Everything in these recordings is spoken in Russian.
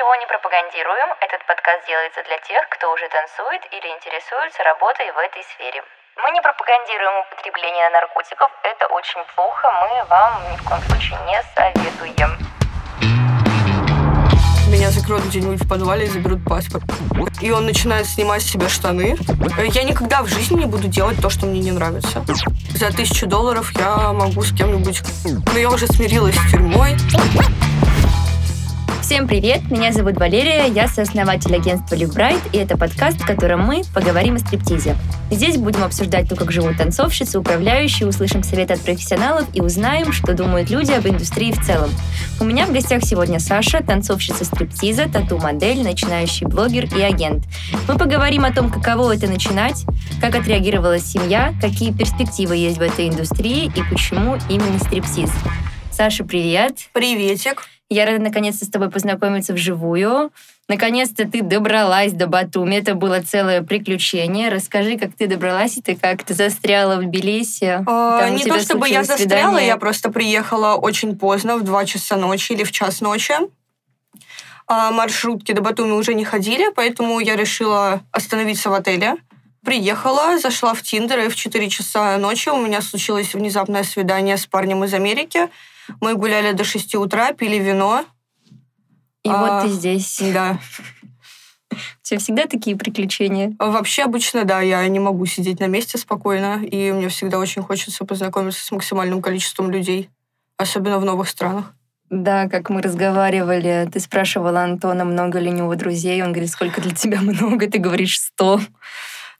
ничего не пропагандируем. Этот подкаст делается для тех, кто уже танцует или интересуется работой в этой сфере. Мы не пропагандируем употребление наркотиков, это очень плохо, мы вам ни в коем случае не советуем. Меня закроют где-нибудь в подвале и заберут паспорт. И он начинает снимать с себя штаны. Я никогда в жизни не буду делать то, что мне не нравится. За тысячу долларов я могу с кем-нибудь... Но я уже смирилась с тюрьмой. Всем привет, меня зовут Валерия, я сооснователь агентства Live и это подкаст, в котором мы поговорим о стриптизе. Здесь будем обсуждать то, как живут танцовщицы, управляющие, услышим советы от профессионалов и узнаем, что думают люди об индустрии в целом. У меня в гостях сегодня Саша, танцовщица стриптиза, тату-модель, начинающий блогер и агент. Мы поговорим о том, каково это начинать, как отреагировала семья, какие перспективы есть в этой индустрии и почему именно стриптиз. Саша, привет. Приветик. Я рада наконец-то с тобой познакомиться вживую. Наконец-то ты добралась до Батуми. Это было целое приключение. Расскажи, как ты добралась, и ты как ты застряла в Тбилиси. А, не то чтобы я застряла, свидание. я просто приехала очень поздно, в 2 часа ночи или в час ночи. А маршрутки до Батуми уже не ходили, поэтому я решила остановиться в отеле. Приехала, зашла в Тиндер, и в 4 часа ночи у меня случилось внезапное свидание с парнем из Америки – мы гуляли до 6 утра, пили вино. И а, вот ты здесь. Да. У тебя всегда такие приключения? Вообще, обычно, да, я не могу сидеть на месте спокойно, и мне всегда очень хочется познакомиться с максимальным количеством людей, особенно в новых странах. Да, как мы разговаривали, ты спрашивала Антона, много ли у него друзей, он говорит, сколько для тебя много, ты говоришь сто.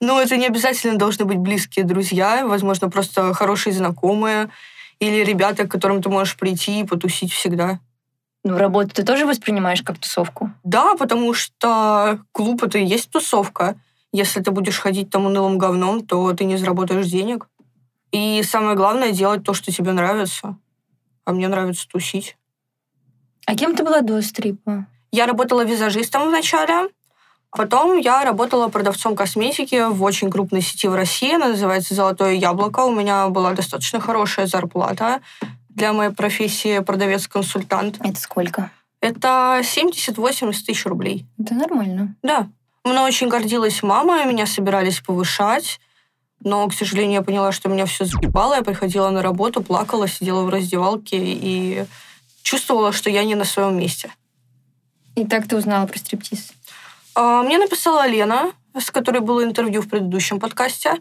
Ну, это не обязательно должны быть близкие друзья, возможно, просто хорошие знакомые, или ребята, к которым ты можешь прийти и потусить всегда. Ну, работу ты тоже воспринимаешь как тусовку? Да, потому что клуб — это и есть тусовка. Если ты будешь ходить там унылым говном, то ты не заработаешь денег. И самое главное — делать то, что тебе нравится. А мне нравится тусить. А кем ты была до стрипа? Я работала визажистом вначале. Потом я работала продавцом косметики в очень крупной сети в России, она называется «Золотое яблоко». У меня была достаточно хорошая зарплата для моей профессии продавец-консультант. Это сколько? Это 70-80 тысяч рублей. Это нормально. Да. Мной очень гордилась мама, меня собирались повышать, но, к сожалению, я поняла, что меня все заебало. Я приходила на работу, плакала, сидела в раздевалке и чувствовала, что я не на своем месте. И так ты узнала про стриптиз? А, мне написала Лена, с которой было интервью в предыдущем подкасте.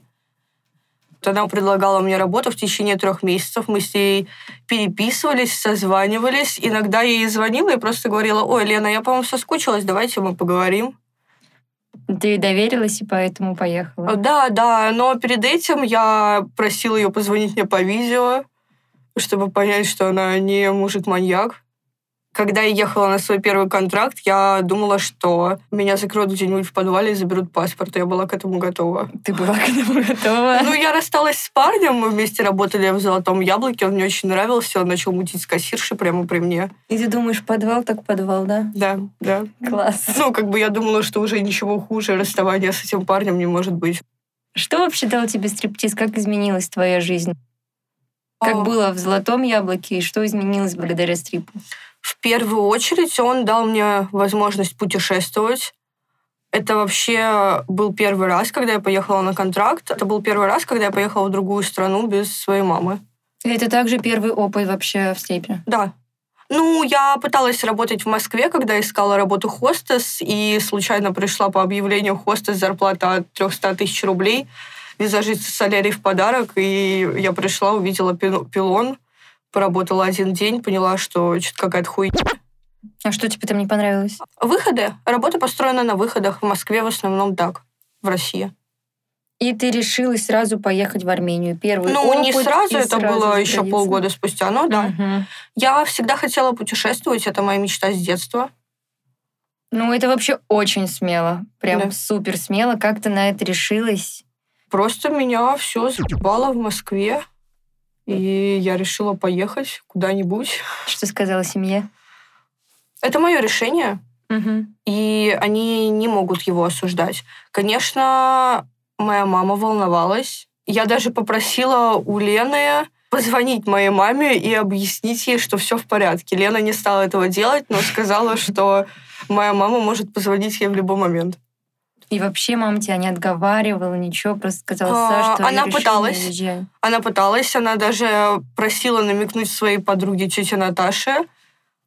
Она предлагала мне работу в течение трех месяцев. Мы с ней переписывались, созванивались. Иногда я ей звонила и просто говорила, ой, Лена, я, по-моему, соскучилась, давайте мы поговорим. Ты доверилась и поэтому поехала? Да, да, но перед этим я просила ее позвонить мне по видео, чтобы понять, что она не мужик-маньяк. Когда я ехала на свой первый контракт, я думала, что меня закроют где-нибудь в подвале и заберут паспорт. Я была к этому готова. Ты была к этому готова? Ну, я рассталась с парнем, мы вместе работали в «Золотом яблоке», он мне очень нравился, он начал мутить с кассиршей прямо при мне. И ты думаешь, подвал так подвал, да? Да, да. Класс. Ну, как бы я думала, что уже ничего хуже расставания с этим парнем не может быть. Что вообще дал тебе стриптиз? Как изменилась твоя жизнь? Как а... было в «Золотом яблоке» и что изменилось благодаря стрипу? В первую очередь он дал мне возможность путешествовать. Это вообще был первый раз, когда я поехала на контракт. Это был первый раз, когда я поехала в другую страну без своей мамы. И это также первый опыт вообще в степи? Да. Ну, я пыталась работать в Москве, когда искала работу хостес, и случайно пришла по объявлению хостес зарплата от 300 тысяч рублей. Визажист солярий в подарок, и я пришла, увидела пилон, поработала один день, поняла, что что-то какая-то хуйня. А что тебе там не понравилось? Выходы. Работа построена на выходах. В Москве в основном так. В России. И ты решилась сразу поехать в Армению. Первый ну, опыт. не сразу, это сразу было еще полгода спустя, но да. Угу. Я всегда хотела путешествовать, это моя мечта с детства. Ну, это вообще очень смело. Прям да. супер смело. Как ты на это решилась? Просто меня все заебало в Москве. И я решила поехать куда-нибудь. Что сказала семье? Это мое решение. Угу. И они не могут его осуждать. Конечно, моя мама волновалась. Я даже попросила у Лены позвонить моей маме и объяснить ей, что все в порядке. Лена не стала этого делать, но сказала, что моя мама может позвонить ей в любой момент. И вообще мама тебя не отговаривала, ничего, просто сказала, А, Саша, она пыталась. решила, уезжай». Она пыталась, она даже просила намекнуть своей подруге тете Наташе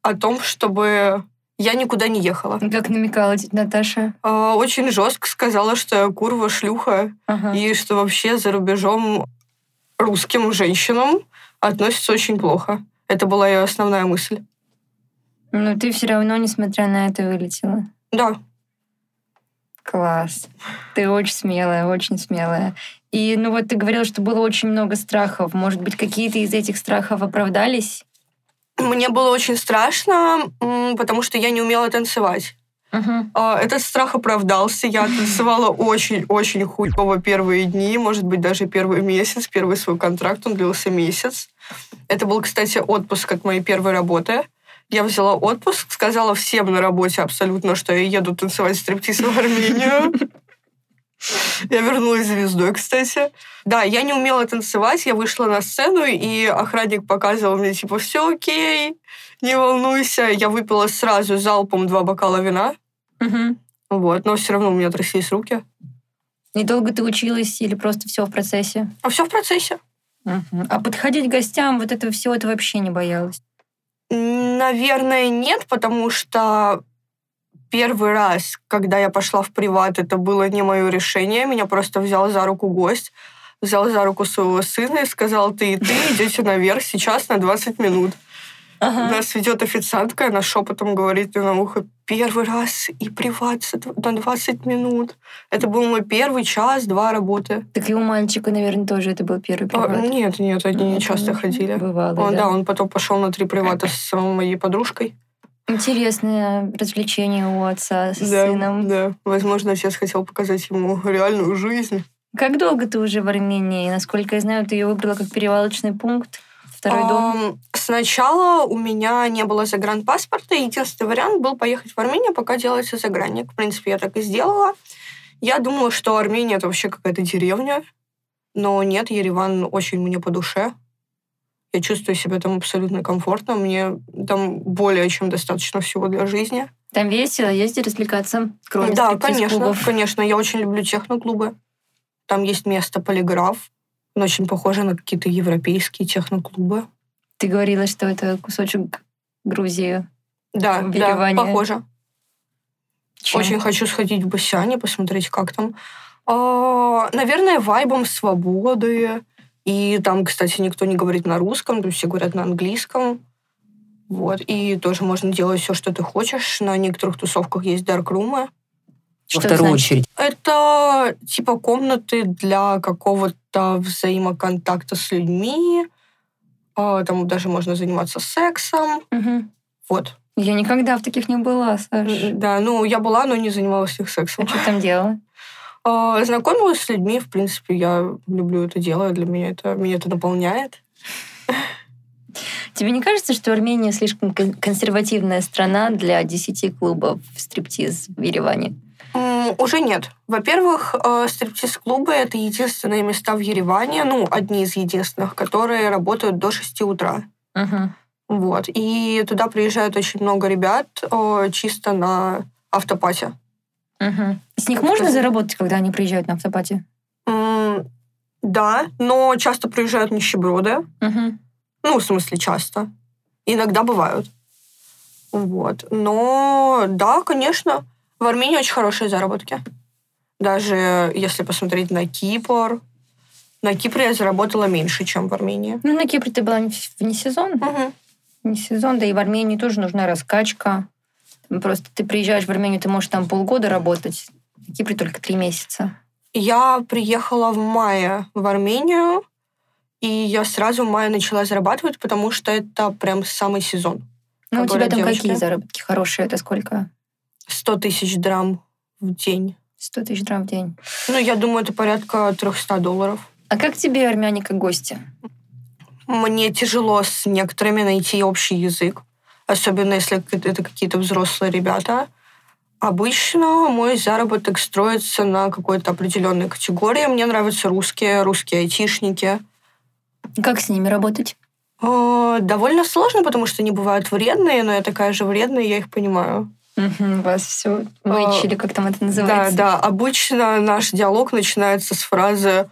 о том, чтобы я никуда не ехала. И Как намекала тетя Наташа. А, Очень жестко сказала, что я курва, шлюха, Ага. и что вообще за рубежом русским женщинам относятся очень плохо. Это была ее основная мысль. Но ты все равно, несмотря на это, вылетела. Да, Класс. Ты очень смелая, очень смелая. И ну вот ты говорила, что было очень много страхов. Может быть, какие-то из этих страхов оправдались? мне было очень страшно, потому что я не умела танцевать. А, Этот страх оправдался. Я танцевала очень-очень хуёво первые дни, может быть, даже первый месяц. Первый свой контракт, он длился месяц. Это был, кстати, отпуск от моей первой работы. Я взяла отпуск, сказала всем на работе абсолютно, что я еду танцевать стриптиз в Армению. Я вернулась звездой, кстати. Да, я не умела танцевать, я вышла на сцену, и охранник показывал мне, типа, все окей, не волнуйся. Я выпила сразу залпом два бокала вина. Мгм. Вот, но все равно у меня тряслись руки. Недолго ты училась или просто все в процессе? А все в процессе. Мгм. А подходить к гостям, вот это все, это вообще не боялась? Наверное, нет, потому что первый раз, когда я пошла в приват, это было не мое решение. Меня просто взял за руку гость, взял за руку своего сына и сказал, ты и ты идете наверх сейчас на 20 минут. Нас ведет официантка, она шепотом говорит мне на ухо, первый раз и приват на 20 минут. Это был мой первый час-два работы. Так и у мальчика, наверное, тоже это был первый А, приват. нет, нет, они не Ну, часто конечно, ходили. Бывало, Он, да. да, он потом пошел на три привата с моей подружкой. Интересное развлечение у отца с да, сыном. Да, возможно, отец хотел показать ему реальную жизнь. Как долго ты уже в Армении? Насколько я знаю, ты ее выбрала как перевалочный пункт, второй дом. Сначала у меня не было загранпаспорта, и единственный вариант был поехать в Армению, пока делается загранник. В принципе, я так и сделала. Я думала, что Армения — это вообще какая-то деревня, но нет, Ереван очень мне по душе. Я чувствую себя там абсолютно комфортно. Мне там более чем достаточно всего для жизни. Там весело, ездить развлекаться, кроме да, конечно, конечно. Я очень люблю техноклубы. Там есть место полиграф. Он очень похоже на какие-то европейские техноклубы. Ты говорила, что это кусочек Грузии. Да, да, похоже. Чем? Очень хочу сходить в Басяне, посмотреть, как там. А, наверное, вайбом свободы. И там, кстати, никто не говорит на русском, то есть все говорят на английском. Вот. И тоже можно делать все, что ты хочешь. На некоторых тусовках есть даркрумы. Во вторую значит? очередь. Это типа комнаты для какого-то взаимоконтакта с людьми. А, Там даже можно заниматься сексом. Мгм. Вот. Я никогда в таких не была, Саш. Да, ну, я была, но не занималась с них сексом. А что там делала? А, Знакомилась с людьми, в принципе, я люблю это дело, для меня это, меня это наполняет. Тебе не кажется, что Армения слишком кон- консервативная страна для 10 клубов стриптиз в Ереване? Уже нет. Во-первых, э, стриптиз-клубы — это единственные места в Ереване, ну, одни из единственных, которые работают до 6 утра. Мгм. Вот. И туда приезжают очень много ребят э, чисто на автопате. Мгм. С них Как можно сказать? заработать, когда они приезжают на автопате? Да, но часто приезжают нищеброды. Мгм. Ну, в смысле, часто. Иногда бывают. Вот. Но да, конечно, в Армении очень хорошие заработки. Даже если посмотреть на Кипр. На Кипре я заработала меньше, чем в Армении. Ну, на Кипре ты была не- вне сезон. Мгм. Не сезон, да и в Армении тоже нужна раскачка. Просто ты приезжаешь в Армению, ты можешь там полгода работать. В Кипре только три месяца. Я приехала в мае в Армению, и я сразу в мае начала зарабатывать, потому что это прям самый сезон. Ну, у тебя там девочки. какие заработки хорошие? Это сколько? 100 тысяч драм в день. 100 тысяч драм в день. Ну, я думаю, это порядка 300 долларов. А как тебе армяне как гости? Мне тяжело с некоторыми найти общий язык, особенно если это какие-то взрослые ребята. Обычно мой заработок строится на какой-то определенной категории. Мне нравятся русские, русские айтишники. Как с ними работать? Э, Довольно сложно, потому что они бывают вредные, но я такая же вредная, я их понимаю. Угу, вас все вычили, а, как там это называется. Да, да. Обычно наш диалог начинается с фразы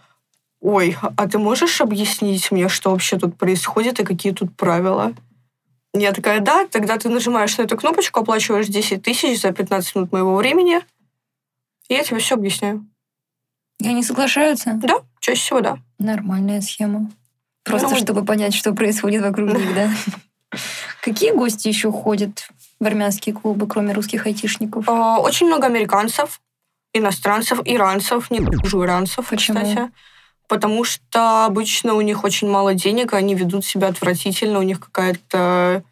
«Ой, а ты можешь объяснить мне, что вообще тут происходит и какие тут правила?» Я такая, да, тогда ты нажимаешь на эту кнопочку, оплачиваешь 10 тысяч за 15 минут моего времени, и я тебе все объясняю. И они соглашаются? Да, чаще всего да. Нормальная схема. Просто ну, чтобы понять, что происходит вокруг них, да? Какие гости еще ходят в армянские клубы, кроме русских айтишников? А, очень много американцев, иностранцев, иранцев, не дружу иранцев, Почему? кстати. Потому что обычно у них очень мало денег, они ведут себя отвратительно, у них какая-то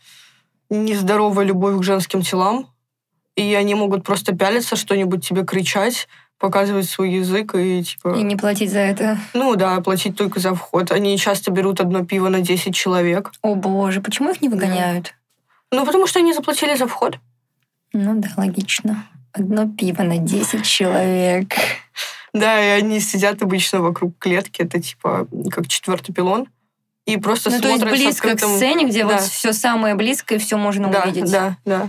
нездоровая любовь к женским телам, и они могут просто пялиться, что-нибудь тебе кричать, показывать свой язык и типа... И не платить за это. Ну да, платить только за вход. Они часто берут одно пиво на 10 человек. О боже, почему их не выгоняют? Ну, потому что они заплатили за вход. Ну да, логично. Одно пиво на 10 человек. Да, и они сидят обычно вокруг клетки, это типа как четвертый пилон. И просто ну, смотрят то есть близко открытым... к сцене, где да. вот все самое близкое, все можно да, увидеть. Да, да.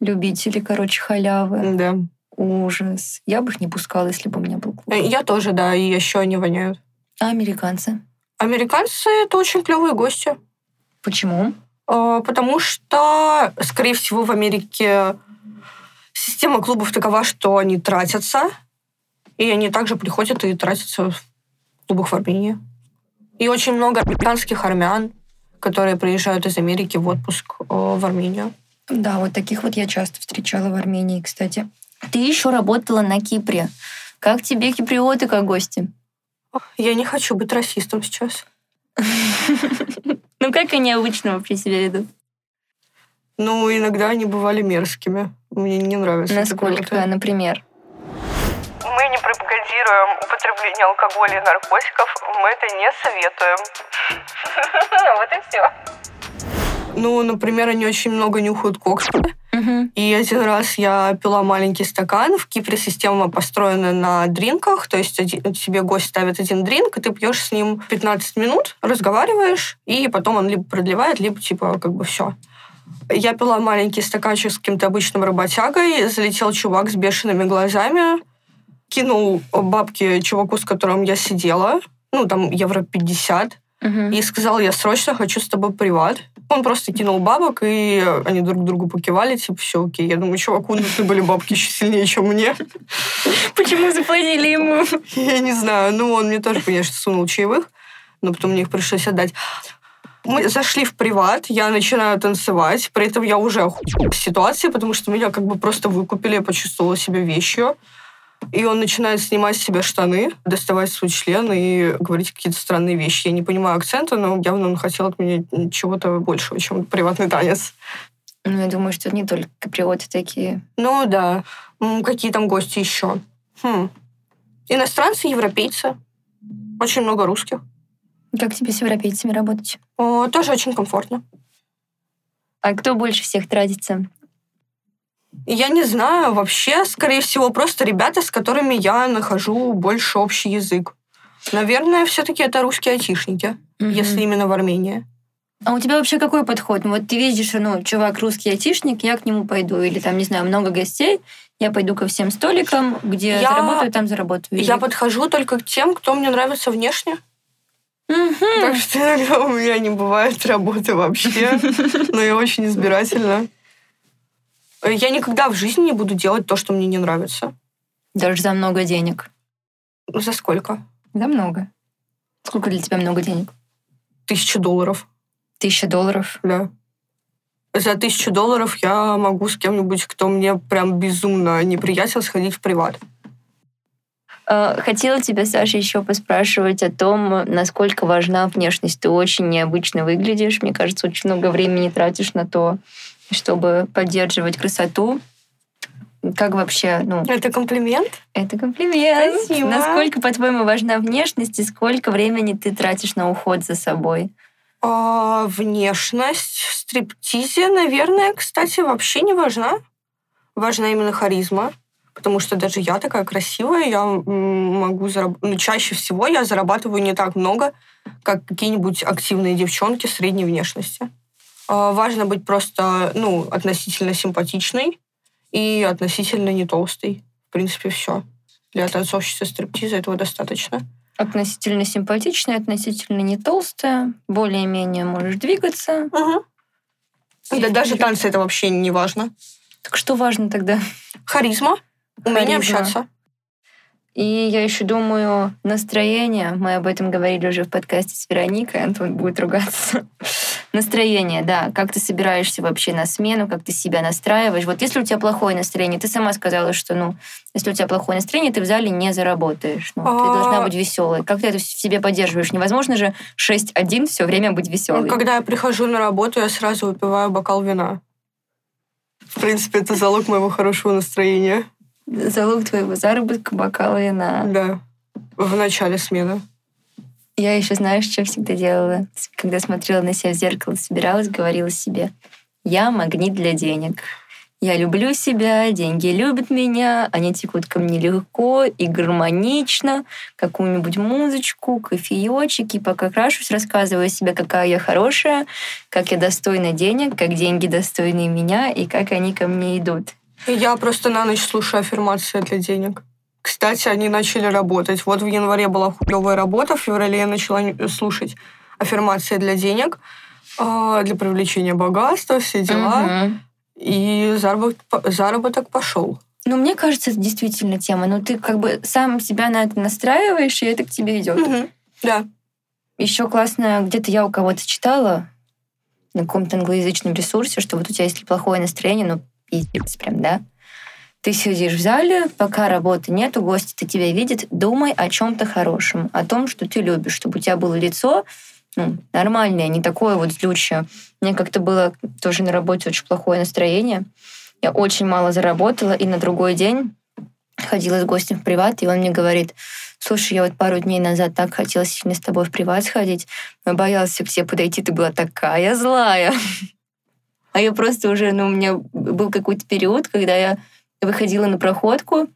Любители, короче, халявы. Да. Ужас. Я бы их не пускала, если бы у меня был клуб. Я тоже, да, и еще они воняют. А американцы? Американцы — это очень клевые гости. Почему? А, потому что, скорее всего, в Америке система клубов такова, что они тратятся, и они также приходят и тратятся в клубах в Армении. И очень много американских армян, которые приезжают из Америки в отпуск э, в Армению. Да, вот таких вот я часто встречала в Армении, кстати. Ты еще работала на Кипре. Как тебе киприоты как гости? Я не хочу быть расистом сейчас. Ну, как они обычно вообще себя ведут? Ну, иногда они бывали мерзкими. Мне не нравится. Насколько, например? Мы не пропагандируем употребление алкоголя и наркотиков. Мы это не советуем. Вот и все. Ну, например, они очень много нюхают кокс. И один раз я пила маленький стакан. В Кипре система построена на дринках, то есть тебе гость ставит один дринк, и ты пьешь с ним 15 минут, разговариваешь, и потом он либо продлевает, либо типа как бы все. Я пила маленький стаканчик с каким-то обычным работягой, залетел чувак с бешеными глазами, кинул бабки чуваку, с которым я сидела, ну, там, евро 50, угу. и сказал, я срочно хочу с тобой приват. Он просто кинул бабок, и они друг другу покивали, типа, все окей. Я думаю, чуваку нужны были бабки еще сильнее, чем мне. Почему заплатили ему? Я не знаю. Ну, он мне тоже, конечно, сунул чаевых, но потом мне их пришлось отдать. Мы зашли в приват, я начинаю танцевать, при этом я уже в ситуации, потому что меня как бы просто выкупили, я почувствовала себя вещью. И он начинает снимать с себя штаны, доставать свой член и говорить какие-то странные вещи. Я не понимаю акцента, но явно он хотел от меня чего-то большего, чем приватный танец. Ну, я думаю, что не только каприоты такие. Ну, да. Какие там гости еще? Хм. Иностранцы, европейцы. Очень много русских. Как тебе с европейцами работать? О, тоже очень комфортно. А кто больше всех тратится? Я не знаю, вообще, скорее всего, просто ребята, с которыми я нахожу больше общий язык. Наверное, все-таки это русские айтишники, угу. если именно в Армении. А у тебя вообще какой подход? Ну, вот ты видишь, ну, чувак русский айтишник, я к нему пойду. Или там, не знаю, много гостей, я пойду ко всем столикам, где я, заработаю, там заработаю. Или... Я подхожу только к тем, кто мне нравится внешне. Угу. Так что иногда у меня не бывает работы вообще. Но я очень избирательна. Я никогда в жизни не буду делать то, что мне не нравится. Даже за много денег. За сколько? За много. Сколько для тебя много денег? Тысяча долларов. Тысяча долларов? Да. За тысячу долларов я могу с кем-нибудь, кто мне прям безумно неприятен, сходить в приват. А, хотела тебя, Саша, еще поспрашивать о том, насколько важна внешность. Ты очень необычно выглядишь. Мне кажется, очень много времени тратишь на то, чтобы поддерживать красоту. Как вообще, ну... Это комплимент? Это комплимент. Спасибо. Насколько, по-твоему, важна внешность и сколько времени ты тратишь на уход за собой? А, внешность в стриптизе, наверное, кстати, вообще не важна. Важна именно харизма. Потому что даже я такая красивая, я могу зарабатывать... Ну, чаще всего я зарабатываю не так много, как какие-нибудь активные девчонки средней внешности. А, важно быть просто, ну, относительно симпатичной и относительно не толстый. В принципе, все. Для танцовщицы стриптиза этого достаточно. Относительно симпатичная, относительно не толстая, более-менее можешь двигаться. Угу. Да даже танцы это вообще не важно. Так что важно тогда? Харизма, умение Харизма. общаться. И я еще думаю, настроение. Мы об этом говорили уже в подкасте с Вероникой. Антон будет ругаться. Настроение, да. Как ты собираешься вообще на смену, как ты себя настраиваешь. Вот если у тебя плохое настроение, ты сама сказала, что, ну, если у тебя плохое настроение, ты в зале не заработаешь. Ну, ты должна а. быть веселой. Как ты это в себе поддерживаешь? Невозможно же 6-1 все время быть веселой. Когда я прихожу на работу, я сразу выпиваю бокал вина. В принципе, это залог моего хорошего настроения. Залог твоего заработка бокал вина. Да. В начале смены. Я еще, знаешь, что всегда делала? Когда смотрела на себя в зеркало, собиралась, говорила себе, я магнит для денег. Я люблю себя, деньги любят меня, они текут ко мне легко и гармонично, какую-нибудь музычку, кофеечек, и пока крашусь, рассказываю себе, какая я хорошая, как я достойна денег, как деньги достойны меня, и как они ко мне идут. Я просто на ночь слушаю аффирмации для денег. Кстати, они начали работать. Вот в январе была хуевая работа, в феврале я начала слушать аффирмации для денег, а, для привлечения богатства, все дела. Угу. И заработок, заработок пошел. Ну, мне кажется, это действительно тема. Ну, ты как бы сам себя на это настраиваешь, и это к тебе идет. Угу. Да. Еще классно, где-то я у кого-то читала на каком-то англоязычном ресурсе, что вот у тебя, если плохое настроение, ну, пиздец прям, да, ты сидишь в зале, пока работы нету, гости-то тебя видят, думай о чем-то хорошем, о том, что ты любишь, чтобы у тебя было лицо ну, нормальное, не такое вот злючее. Мне как-то было тоже на работе очень плохое настроение. Я очень мало заработала, и на другой день ходила с гостем в приват, и он мне говорит, слушай, я вот пару дней назад так хотела сильно с тобой в приват сходить, но боялся к тебе подойти, ты была такая злая. А я просто уже, ну, у меня был какой-то период, когда я выходила на проходку,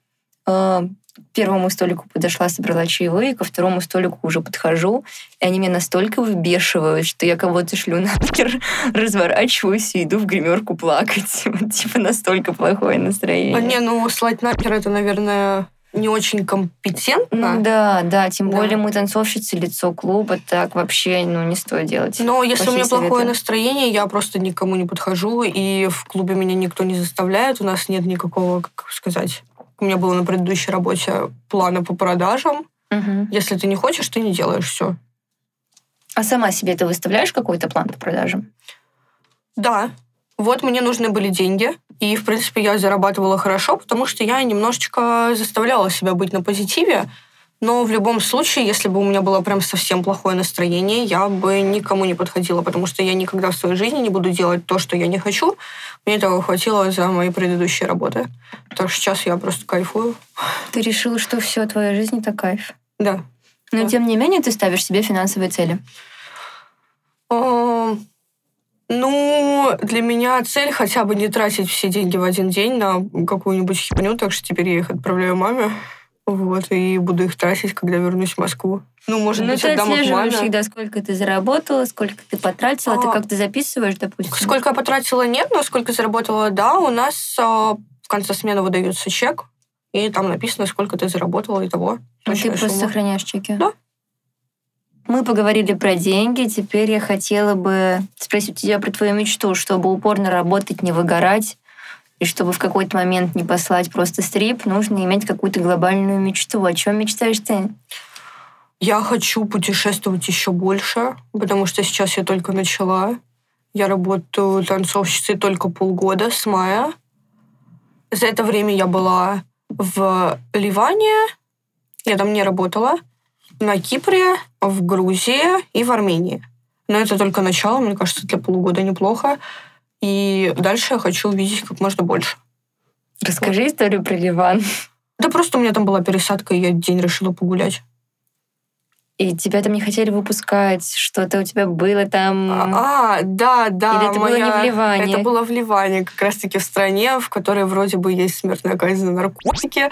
э, к первому столику подошла, собрала чаевые, ко второму столику уже подхожу, и они меня настолько выбешивают, что я кого-то шлю нахер, разворачиваюсь и иду в гримерку плакать. Типа настолько плохое настроение. А не, ну слать нахер это, наверное, не очень компетентно. Ну, да, да, тем да. более мы танцовщицы, лицо клуба, так вообще ну, не стоит делать. Но если у меня советы. плохое настроение, я просто никому не подхожу, и в клубе меня никто не заставляет, у нас нет никакого, как сказать, у меня было на предыдущей работе плана по продажам. Угу. Если ты не хочешь, ты не делаешь все. А сама себе ты выставляешь какой-то план по продажам? Да, вот мне нужны были деньги, и, в принципе, я зарабатывала хорошо, потому что я немножечко заставляла себя быть на позитиве, но в любом случае, если бы у меня было прям совсем плохое настроение, я бы никому не подходила, потому что я никогда в своей жизни не буду делать то, что я не хочу. Мне этого хватило за мои предыдущие работы. Так что сейчас я просто кайфую. Ты решила, что все, твоя жизнь — это кайф? Да. Но, да. тем не менее, ты ставишь себе финансовые цели? Ну, для меня цель хотя бы не тратить все деньги в один день на какую-нибудь херню, так что теперь я их отправляю маме. Вот, и буду их тратить, когда вернусь в Москву. Ну, может ну, быть, ты отдам их маме. всегда, сколько ты заработала, сколько ты потратила, а, ты как-то записываешь, допустим? Сколько я потратила, нет, но сколько заработала, да. У нас а, в конце смены выдается чек, и там написано, сколько ты заработала и того. А ты просто сумма. сохраняешь чеки? Да. Мы поговорили про деньги. Теперь я хотела бы спросить тебя про твою мечту, чтобы упорно работать, не выгорать, и чтобы в какой-то момент не послать просто стрип, нужно иметь какую-то глобальную мечту. О чем мечтаешь ты? Я хочу путешествовать еще больше, потому что сейчас я только начала. Я работаю танцовщицей только полгода, с мая. За это время я была в Ливане, я там не работала на Кипре, в Грузии и в Армении. Но это только начало, мне кажется, для полугода неплохо. И дальше я хочу увидеть как можно больше. Расскажи вот. историю про Ливан. Да просто у меня там была пересадка, и я день решила погулять. И тебя там не хотели выпускать, что-то у тебя было там... А, да, да. Или это моя... было не в Ливане? Это было в Ливане, как раз-таки в стране, в которой вроде бы есть смертная казнь за наркотики.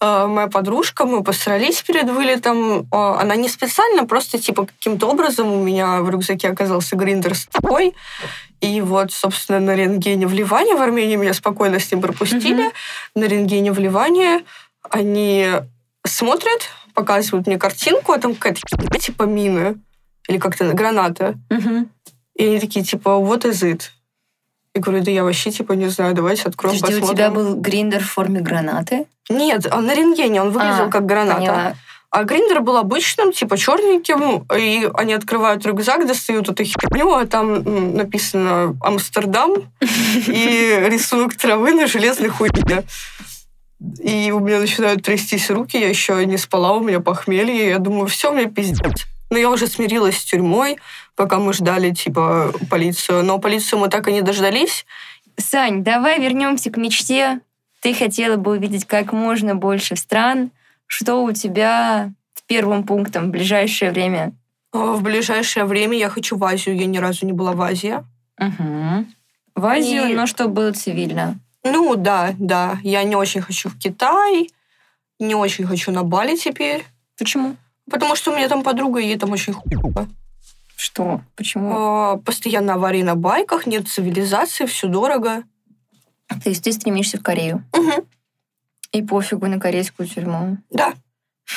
А, моя подружка, мы посрались перед вылетом. А, она не специально, просто типа каким-то образом у меня в рюкзаке оказался гриндер с тобой. И вот, собственно, на рентгене в Ливане, в Армении меня спокойно с ним пропустили. Mm-hmm. На рентгене в Ливане они смотрят, показывают мне картинку, а там какая-то типа мины или как-то граната. Угу. И они такие, типа, вот is it? Я говорю, да я вообще, типа, не знаю, давайте откроем, Подожди, посмотрим. у тебя был гриндер в форме гранаты? Нет, он на рентгене, он выглядел а, как граната. Поняла. А гриндер был обычным, типа черненьким, и они открывают рюкзак, достают эту херню, а там написано «Амстердам» и рисунок травы на железной хуйне. И у меня начинают трястись руки, я еще не спала, у меня похмелье, я думаю, все, мне пиздец. Но я уже смирилась с тюрьмой, пока мы ждали, типа, полицию. Но полицию мы так и не дождались. Сань, давай вернемся к мечте. Ты хотела бы увидеть как можно больше стран. Что у тебя первым пунктом в ближайшее время? В ближайшее время я хочу в Азию. Я ни разу не была в Азии. Угу. В Азию, и... но чтобы было цивильно. Ну, да, да. Я не очень хочу в Китай, не очень хочу на Бали теперь. Почему? Потому что у меня там подруга, и ей там очень хуево. Что? Почему? А, постоянно аварии на байках, нет цивилизации, все дорого. То есть ты стремишься в Корею? Угу. И пофигу на корейскую тюрьму? Да.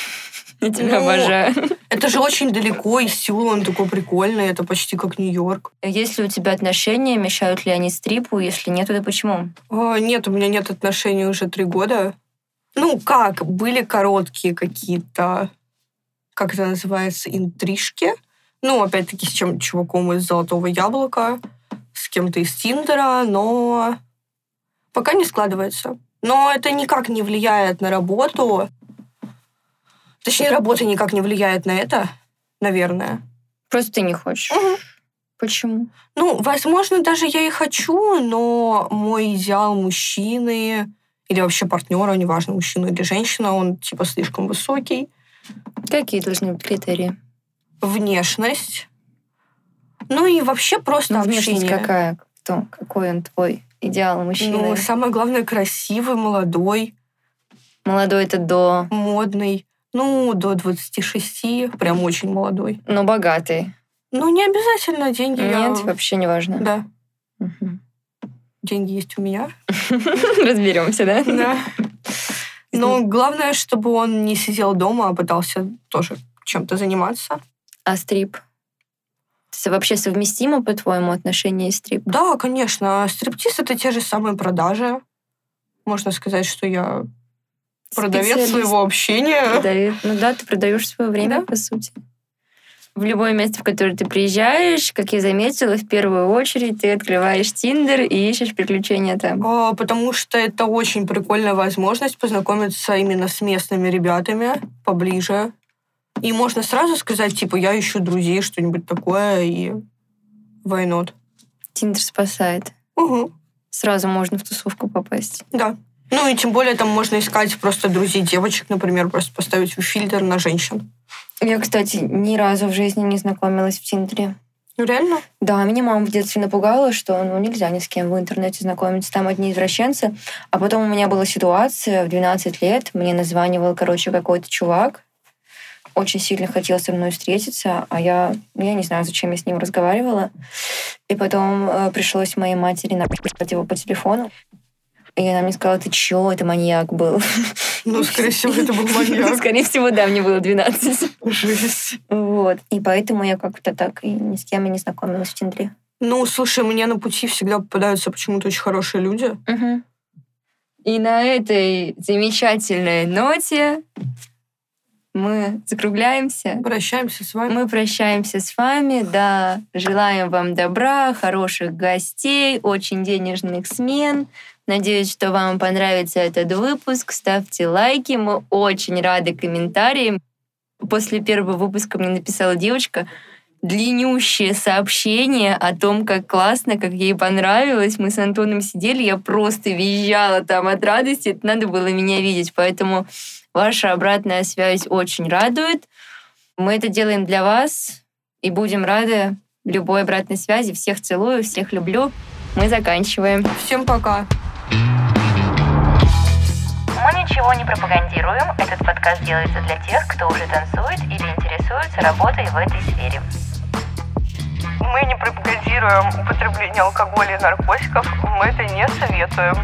Я тебя ну, обожаю. Это же очень далеко, и Сеул, он такой прикольный, это почти как Нью-Йорк. Есть ли у тебя отношения, мешают ли они стрипу? Если нет, то почему? А, нет, у меня нет отношений уже три года. Ну, как, были короткие какие-то, как это называется, интрижки. Ну, опять-таки, с чем чуваком из «Золотого яблока», с кем-то из Тиндера, но пока не складывается. Но это никак не влияет на работу. Точнее, работа никак не влияет на это, наверное. Просто ты не хочешь. Угу. Почему? Ну, возможно, даже я и хочу, но мой идеал мужчины или вообще партнера, неважно, мужчина или женщина, он типа слишком высокий. Какие должны быть критерии? Внешность. Ну и вообще просто ну, общение. Внешность какая? Кто? Какой он твой идеал мужчины? Ну, самое главное, красивый, молодой. Молодой это до... Модный. Ну, до 26, прям очень молодой. Но богатый. Ну, не обязательно деньги. Нет, я... вообще не важно. Да. Угу. Деньги есть у меня. Разберемся, да? Да. Но главное, чтобы он не сидел дома, а пытался тоже чем-то заниматься. А стрип? Это вообще совместимо, по-твоему, отношения и стрип? Да, конечно. Стриптиз — это те же самые продажи. Можно сказать, что я Продавец своего общения. Продавец. Ну да, ты продаешь свое время, да? по сути. В любое место, в которое ты приезжаешь, как я заметила, в первую очередь ты открываешь Тиндер и ищешь приключения там. А, потому что это очень прикольная возможность познакомиться именно с местными ребятами поближе. И можно сразу сказать, типа, я ищу друзей, что-нибудь такое, и why not? Тиндер спасает. Угу. Сразу можно в тусовку попасть. Да. Ну и тем более там можно искать просто друзей девочек, например, просто поставить фильтр на женщин. Я, кстати, ни разу в жизни не знакомилась в Тиндере. Ну, реально? Да, меня мама в детстве напугала, что ну нельзя ни с кем в интернете знакомиться, там одни извращенцы. А потом у меня была ситуация в 12 лет, мне названивал, короче, какой-то чувак, очень сильно хотел со мной встретиться, а я, я не знаю, зачем я с ним разговаривала. И потом э, пришлось моей матери написать его по телефону. И она мне сказала, ты чё, это маньяк был. Ну, скорее всего, это был маньяк. Скорее всего, да, мне было 12. Жесть. Вот. И поэтому я как-то так и ни с кем и не знакомилась в Тиндере. Ну, слушай, мне на пути всегда попадаются почему-то очень хорошие люди. Угу. И на этой замечательной ноте мы закругляемся. Прощаемся с вами. Мы прощаемся с вами, да. Желаем вам добра, хороших гостей, очень денежных смен. Надеюсь, что вам понравится этот выпуск. Ставьте лайки. Мы очень рады комментариям. После первого выпуска мне написала девочка длиннющее сообщение о том, как классно, как ей понравилось. Мы с Антоном сидели, я просто визжала там от радости. Это надо было меня видеть. Поэтому ваша обратная связь очень радует. Мы это делаем для вас и будем рады любой обратной связи. Всех целую, всех люблю. Мы заканчиваем. Всем пока. Мы ничего не пропагандируем. Этот подкаст делается для тех, кто уже танцует или интересуется работой в этой сфере. Мы не пропагандируем употребление алкоголя и наркотиков. Мы это не советуем.